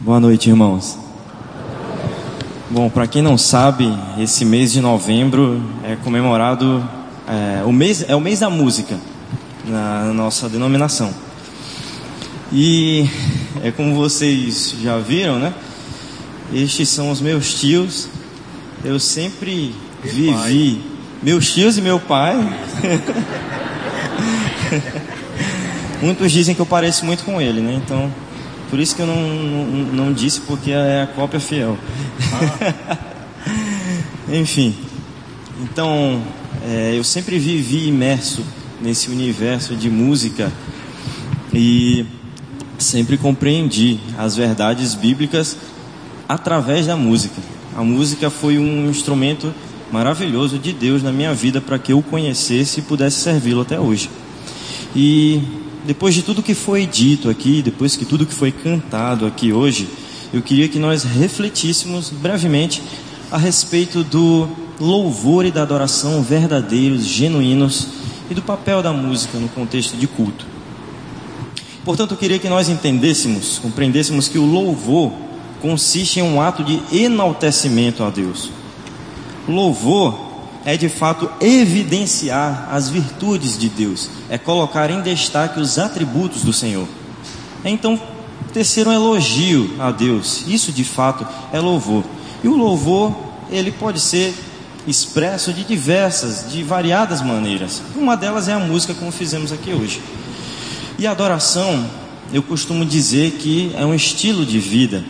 Boa noite, irmãos. Bom, para quem não sabe, esse mês de novembro é comemorado é, o mês é o mês da música na nossa denominação. E é como vocês já viram, né? Estes são os meus tios. Eu sempre vivi meus tios e meu pai. Muitos dizem que eu pareço muito com ele, né? Então por isso que eu não, não, não disse, porque é a cópia fiel. Ah. Enfim, então é, eu sempre vivi imerso nesse universo de música e sempre compreendi as verdades bíblicas através da música. A música foi um instrumento maravilhoso de Deus na minha vida para que eu o conhecesse e pudesse servi-lo até hoje. E depois de tudo que foi dito aqui, depois que tudo que foi cantado aqui hoje, eu queria que nós refletíssemos brevemente a respeito do louvor e da adoração verdadeiros, genuínos e do papel da música no contexto de culto. Portanto, eu queria que nós entendêssemos, compreendêssemos que o louvor consiste em um ato de enaltecimento a Deus. Louvor é de fato evidenciar as virtudes de Deus, é colocar em destaque os atributos do Senhor. Então, tecer um elogio a Deus, isso de fato é louvor. E o louvor, ele pode ser expresso de diversas, de variadas maneiras. Uma delas é a música, como fizemos aqui hoje. E a adoração, eu costumo dizer que é um estilo de vida.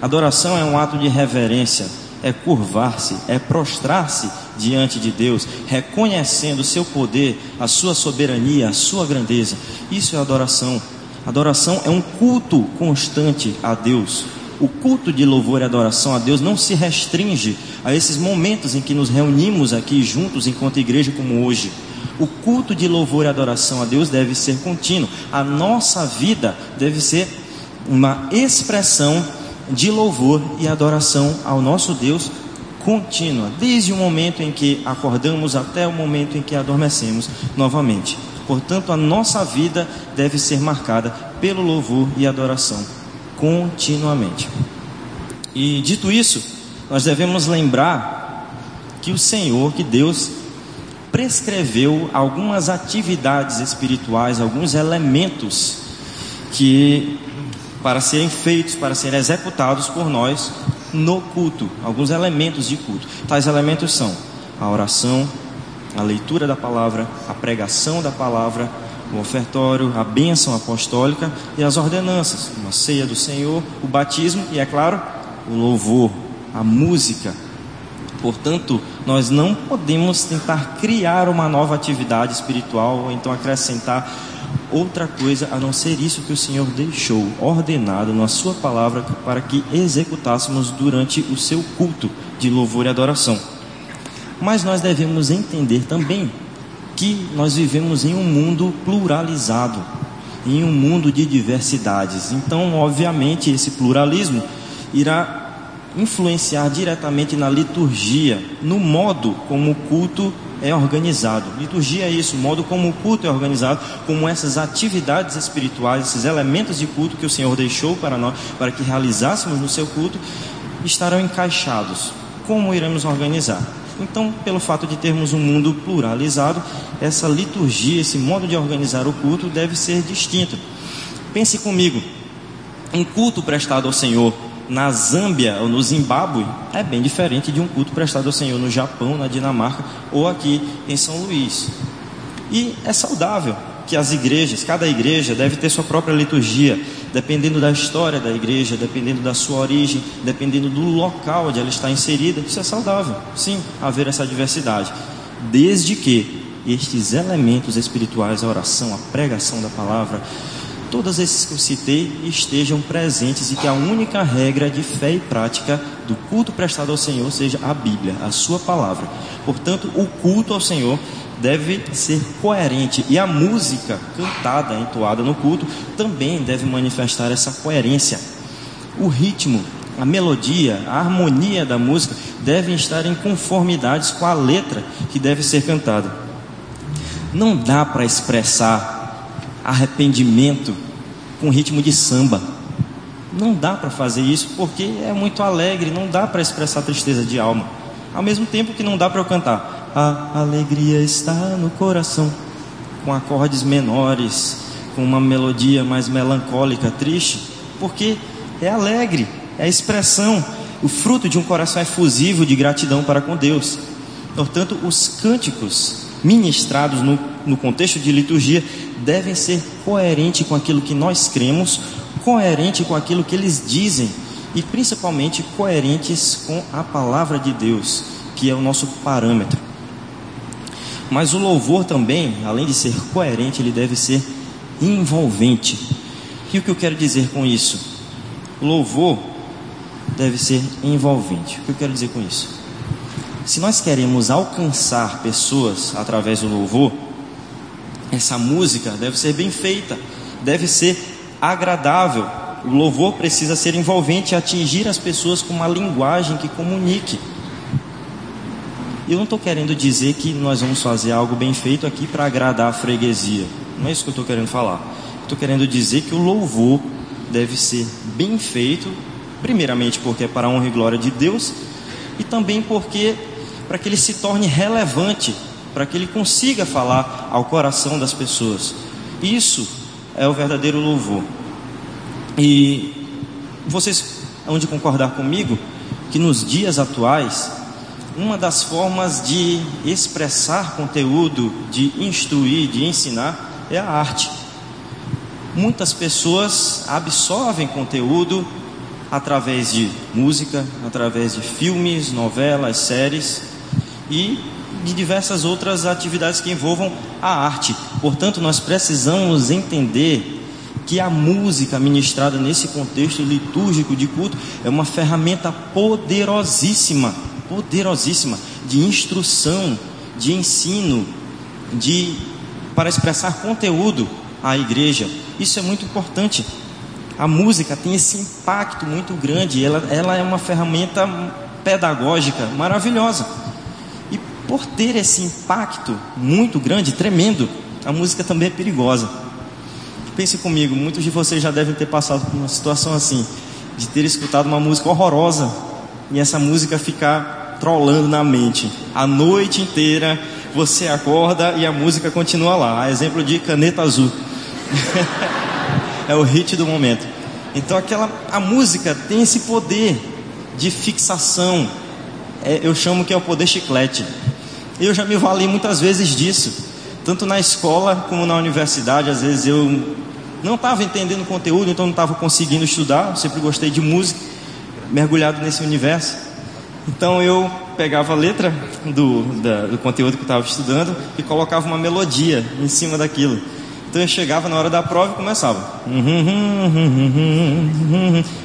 Adoração é um ato de reverência, é curvar-se, é prostrar-se diante de Deus, reconhecendo o seu poder, a sua soberania, a sua grandeza. Isso é adoração. Adoração é um culto constante a Deus. O culto de louvor e adoração a Deus não se restringe a esses momentos em que nos reunimos aqui juntos enquanto igreja como hoje. O culto de louvor e adoração a Deus deve ser contínuo. A nossa vida deve ser uma expressão de louvor e adoração ao nosso Deus contínua, desde o momento em que acordamos até o momento em que adormecemos novamente. Portanto, a nossa vida deve ser marcada pelo louvor e adoração continuamente. E dito isso, nós devemos lembrar que o Senhor, que Deus, prescreveu algumas atividades espirituais, alguns elementos que para serem feitos, para serem executados por nós no culto, alguns elementos de culto. Tais elementos são a oração, a leitura da palavra, a pregação da palavra, o ofertório, a bênção apostólica e as ordenanças, uma ceia do Senhor, o batismo e, é claro, o louvor, a música. Portanto, nós não podemos tentar criar uma nova atividade espiritual ou então acrescentar outra coisa a não ser isso que o Senhor deixou ordenado na Sua palavra para que executássemos durante o seu culto de louvor e adoração. Mas nós devemos entender também que nós vivemos em um mundo pluralizado, em um mundo de diversidades. Então, obviamente, esse pluralismo irá influenciar diretamente na liturgia, no modo como o culto é organizado. Liturgia é isso, o modo como o culto é organizado, como essas atividades espirituais, esses elementos de culto que o Senhor deixou para nós, para que realizássemos no seu culto, estarão encaixados. Como iremos organizar? Então, pelo fato de termos um mundo pluralizado, essa liturgia, esse modo de organizar o culto deve ser distinto. Pense comigo, um culto prestado ao Senhor na Zâmbia ou no Zimbábue é bem diferente de um culto prestado ao Senhor no Japão, na Dinamarca ou aqui em São Luís. E é saudável que as igrejas, cada igreja deve ter sua própria liturgia, dependendo da história da igreja, dependendo da sua origem, dependendo do local onde ela está inserida. Isso é saudável, sim, haver essa diversidade, desde que estes elementos espirituais, a oração, a pregação da palavra, todos esses que eu citei estejam presentes e que a única regra de fé e prática do culto prestado ao Senhor seja a Bíblia, a Sua palavra. Portanto, o culto ao Senhor deve ser coerente e a música cantada, entoada no culto, também deve manifestar essa coerência. O ritmo, a melodia, a harmonia da música devem estar em conformidade com a letra que deve ser cantada. Não dá para expressar arrependimento com ritmo de samba. Não dá para fazer isso porque é muito alegre, não dá para expressar tristeza de alma. Ao mesmo tempo que não dá para eu cantar, a alegria está no coração, com acordes menores, com uma melodia mais melancólica, triste, porque é alegre, é a expressão, o fruto de um coração efusivo de gratidão para com Deus. Portanto, os cânticos ministrados no, no contexto de liturgia devem ser coerentes com aquilo que nós cremos, coerente com aquilo que eles dizem e principalmente coerentes com a palavra de Deus, que é o nosso parâmetro. Mas o louvor também, além de ser coerente, ele deve ser envolvente. E o que eu quero dizer com isso? Louvor deve ser envolvente. O que eu quero dizer com isso? Se nós queremos alcançar pessoas através do louvor, essa música deve ser bem feita, deve ser agradável. O louvor precisa ser envolvente, atingir as pessoas com uma linguagem que comunique. Eu não estou querendo dizer que nós vamos fazer algo bem feito aqui para agradar a freguesia. Não é isso que eu estou querendo falar. Estou querendo dizer que o louvor deve ser bem feito, primeiramente porque é para a honra e glória de Deus, e também porque para que ele se torne relevante, para que ele consiga falar ao coração das pessoas. Isso é o verdadeiro louvor. E vocês hão de concordar comigo que nos dias atuais, uma das formas de expressar conteúdo, de instruir, de ensinar, é a arte. Muitas pessoas absorvem conteúdo através de música, através de filmes, novelas, séries e de diversas outras atividades que envolvam a arte. Portanto, nós precisamos entender que a música ministrada nesse contexto litúrgico de culto é uma ferramenta poderosíssima, poderosíssima de instrução, de ensino, de para expressar conteúdo à igreja. Isso é muito importante. A música tem esse impacto muito grande, ela, ela é uma ferramenta pedagógica maravilhosa. Por ter esse impacto muito grande, tremendo, a música também é perigosa. Pense comigo, muitos de vocês já devem ter passado por uma situação assim, de ter escutado uma música horrorosa e essa música ficar trolando na mente a noite inteira você acorda e a música continua lá. Exemplo de caneta azul. é o hit do momento. Então aquela a música tem esse poder de fixação. É, eu chamo que é o poder chiclete. Eu já me vali muitas vezes disso, tanto na escola como na universidade. Às vezes eu não estava entendendo o conteúdo, então não estava conseguindo estudar. Eu sempre gostei de música, mergulhado nesse universo. Então eu pegava a letra do, da, do conteúdo que eu estava estudando e colocava uma melodia em cima daquilo. Então eu chegava na hora da prova e começava.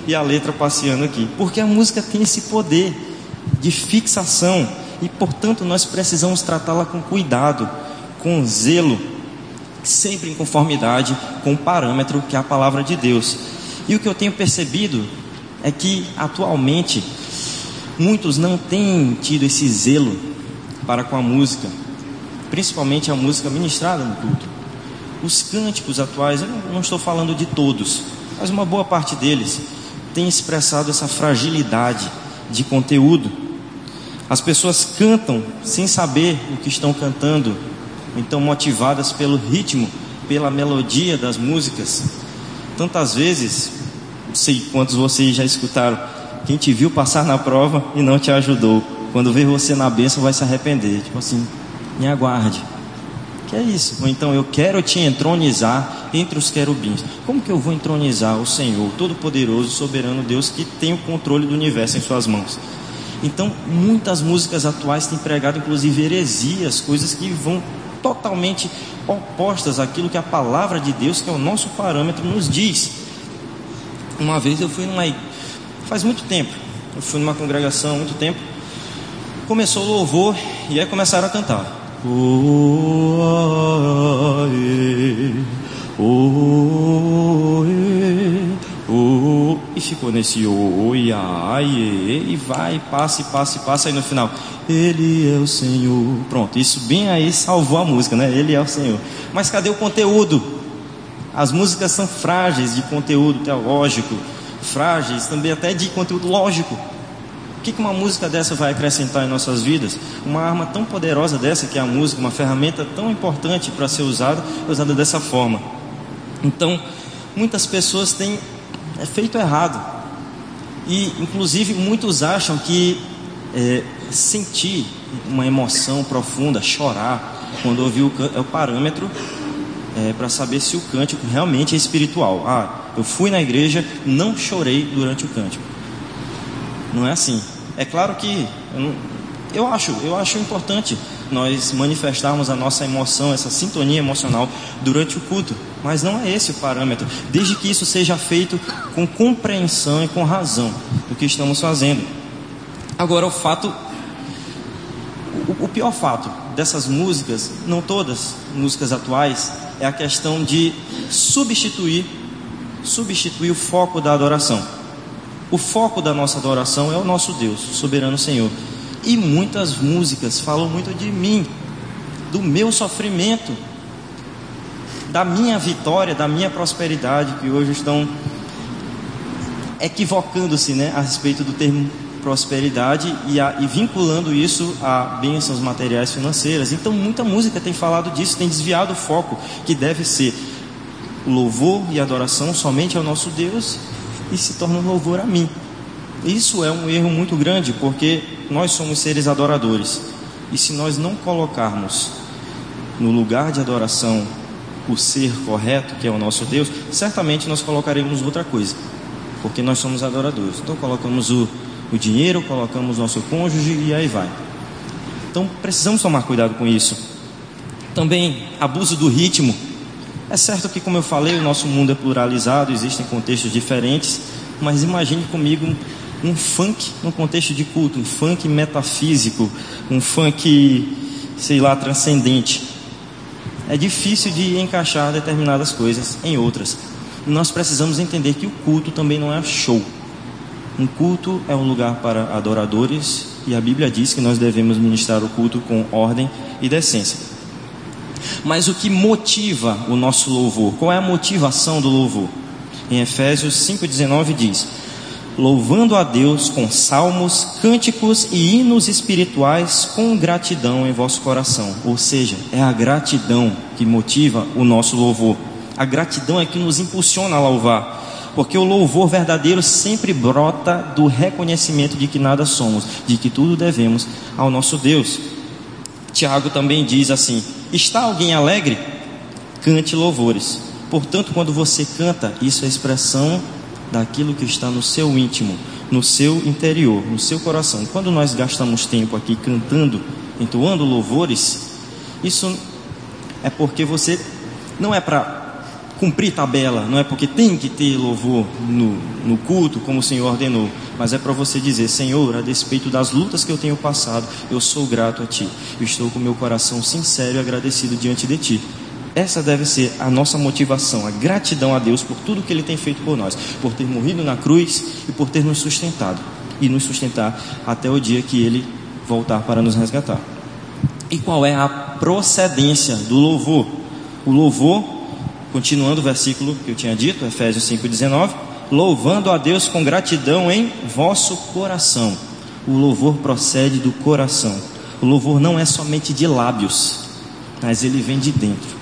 E a letra passeando aqui. Porque a música tem esse poder de fixação. E portanto nós precisamos tratá-la com cuidado, com zelo, sempre em conformidade com o parâmetro que é a palavra de Deus. E o que eu tenho percebido é que atualmente muitos não têm tido esse zelo para com a música, principalmente a música ministrada no culto. Os cânticos atuais, eu não estou falando de todos, mas uma boa parte deles tem expressado essa fragilidade de conteúdo. As pessoas cantam sem saber o que estão cantando, então motivadas pelo ritmo, pela melodia das músicas. Tantas vezes, não sei quantos vocês já escutaram, quem te viu passar na prova e não te ajudou. Quando ver você na bênção, vai se arrepender. Tipo assim, me aguarde. Que é isso? Ou então, eu quero te entronizar entre os querubins. Como que eu vou entronizar o Senhor, Todo-Poderoso, Soberano Deus, que tem o controle do universo em suas mãos? Então, muitas músicas atuais têm pregado, inclusive, heresias, coisas que vão totalmente opostas àquilo que a palavra de Deus, que é o nosso parâmetro, nos diz. Uma vez eu fui numa Faz muito tempo. Eu fui numa congregação há muito tempo. Começou o louvor e aí começaram a cantar. Oh, aê, oh, oh, e ficou nesse aê, e vai, passa, e passa, e passa, aí no final, Ele é o Senhor. Pronto, isso bem aí salvou a música, né? Ele é o Senhor. Mas cadê o conteúdo? As músicas são frágeis de conteúdo teológico, frágeis, também até de conteúdo lógico. O que uma música dessa vai acrescentar em nossas vidas? Uma arma tão poderosa dessa que é a música, uma ferramenta tão importante para ser usada, usada dessa forma. Então, muitas pessoas têm é, feito errado. E, inclusive, muitos acham que é, sentir uma emoção profunda, chorar, quando ouvir o é o parâmetro é, para saber se o cântico realmente é espiritual. Ah, eu fui na igreja, não chorei durante o cântico. Não é assim. É claro que eu, não, eu acho, eu acho importante nós manifestarmos a nossa emoção, essa sintonia emocional durante o culto, mas não é esse o parâmetro, desde que isso seja feito com compreensão e com razão do que estamos fazendo. Agora, o fato, o, o pior fato dessas músicas, não todas músicas atuais, é a questão de substituir, substituir o foco da adoração. O foco da nossa adoração é o nosso Deus, soberano Senhor. E muitas músicas falam muito de mim, do meu sofrimento, da minha vitória, da minha prosperidade, que hoje estão equivocando-se né, a respeito do termo prosperidade e, a, e, vinculando isso a bênçãos materiais financeiras. Então, muita música tem falado disso, tem desviado o foco, que deve ser louvor e adoração somente ao nosso Deus e se torna louvor a mim. Isso é um erro muito grande, porque nós somos seres adoradores. E se nós não colocarmos no lugar de adoração o ser correto, que é o nosso Deus, certamente nós colocaremos outra coisa, porque nós somos adoradores. Então colocamos o, o dinheiro, colocamos nosso cônjuge e aí vai. Então precisamos tomar cuidado com isso. Também abuso do ritmo. É certo que, como eu falei, o nosso mundo é pluralizado, existem contextos diferentes, mas imagine comigo um funk no contexto de culto, um funk metafísico, um funk, sei lá, transcendente. É difícil de encaixar determinadas coisas em outras. Nós precisamos entender que o culto também não é show. Um culto é um lugar para adoradores e a Bíblia diz que nós devemos ministrar o culto com ordem e decência. Mas o que motiva o nosso louvor? Qual é a motivação do louvor? Em Efésios 5,19 diz: louvando a Deus com salmos, cânticos e hinos espirituais com gratidão em vosso coração. Ou seja, é a gratidão que motiva o nosso louvor. A gratidão é que nos impulsiona a louvar, porque o louvor verdadeiro sempre brota do reconhecimento de que nada somos, de que tudo devemos ao nosso Deus. Tiago também diz assim: Está alguém alegre? Cante louvores. Portanto, quando você canta, isso é expressão daquilo que está no seu íntimo, no seu interior, no seu coração. Quando nós gastamos tempo aqui cantando, entoando louvores, isso é porque você não é para cumprir tabela, não é porque tem que ter louvor no, no culto, como o Senhor ordenou, mas é para você dizer: Senhor, a despeito das lutas que eu tenho passado, eu sou grato a Ti, eu estou com meu coração sincero e agradecido diante de Ti. Essa deve ser a nossa motivação, a gratidão a Deus por tudo que Ele tem feito por nós, por ter morrido na cruz e por ter nos sustentado e nos sustentar até o dia que Ele voltar para nos resgatar. E qual é a procedência do louvor? O louvor, continuando o versículo que eu tinha dito, Efésios 5,19, louvando a Deus com gratidão em vosso coração. O louvor procede do coração. O louvor não é somente de lábios, mas ele vem de dentro.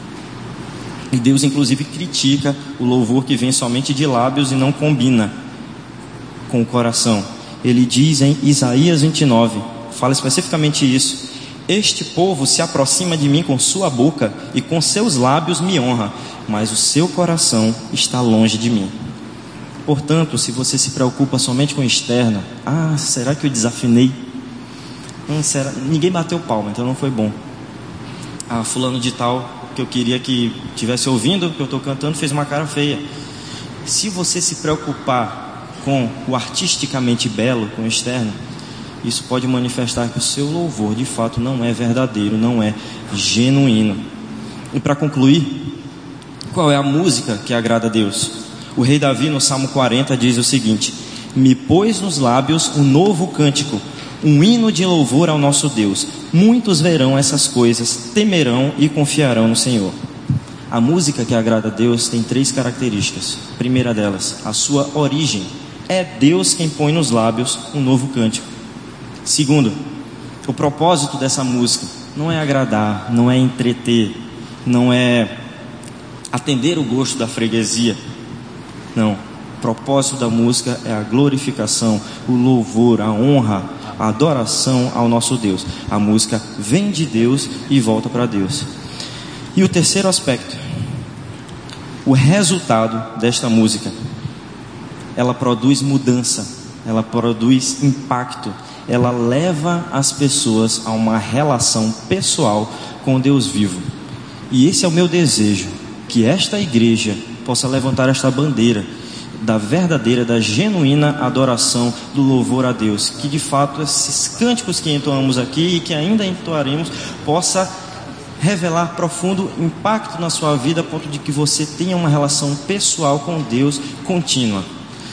E Deus, inclusive, critica o louvor que vem somente de lábios e não combina com o coração. Ele diz em Isaías 29, fala especificamente isso: Este povo se aproxima de mim com sua boca e com seus lábios me honra, mas o seu coração está longe de mim. Portanto, se você se preocupa somente com o externo, ah, será que eu desafinei? Hum, será? Ninguém bateu palma, então não foi bom. Ah, fulano de tal que eu queria que tivesse ouvindo, que eu estou cantando, fez uma cara feia. Se você se preocupar com o artisticamente belo, com o externo, isso pode manifestar que o seu louvor de fato não é verdadeiro, não é genuíno. E para concluir, qual é a música que agrada a Deus? O rei Davi no Salmo 40 diz o seguinte: Me pôs nos lábios um novo cântico um hino de louvor ao nosso Deus. Muitos verão essas coisas, temerão e confiarão no Senhor. A música que agrada a Deus tem três características. primeira delas, a sua origem. É Deus quem põe nos lábios um novo cântico. Segundo, o propósito dessa música não é agradar, não é entreter, não é atender o gosto da freguesia. Não. O propósito da música é a glorificação, o louvor, a honra, adoração ao nosso Deus. A música vem de Deus e volta para Deus. E o terceiro aspecto, o resultado desta música, ela produz mudança, ela produz impacto, ela leva as pessoas a uma relação pessoal com Deus vivo. E esse é o meu desejo, que esta igreja possa levantar esta bandeira da verdadeira, da genuína adoração do louvor a Deus, que de fato esses cânticos que entoamos aqui e que ainda entoaremos possa revelar profundo impacto na sua vida a ponto de que você tenha uma relação pessoal com Deus contínua.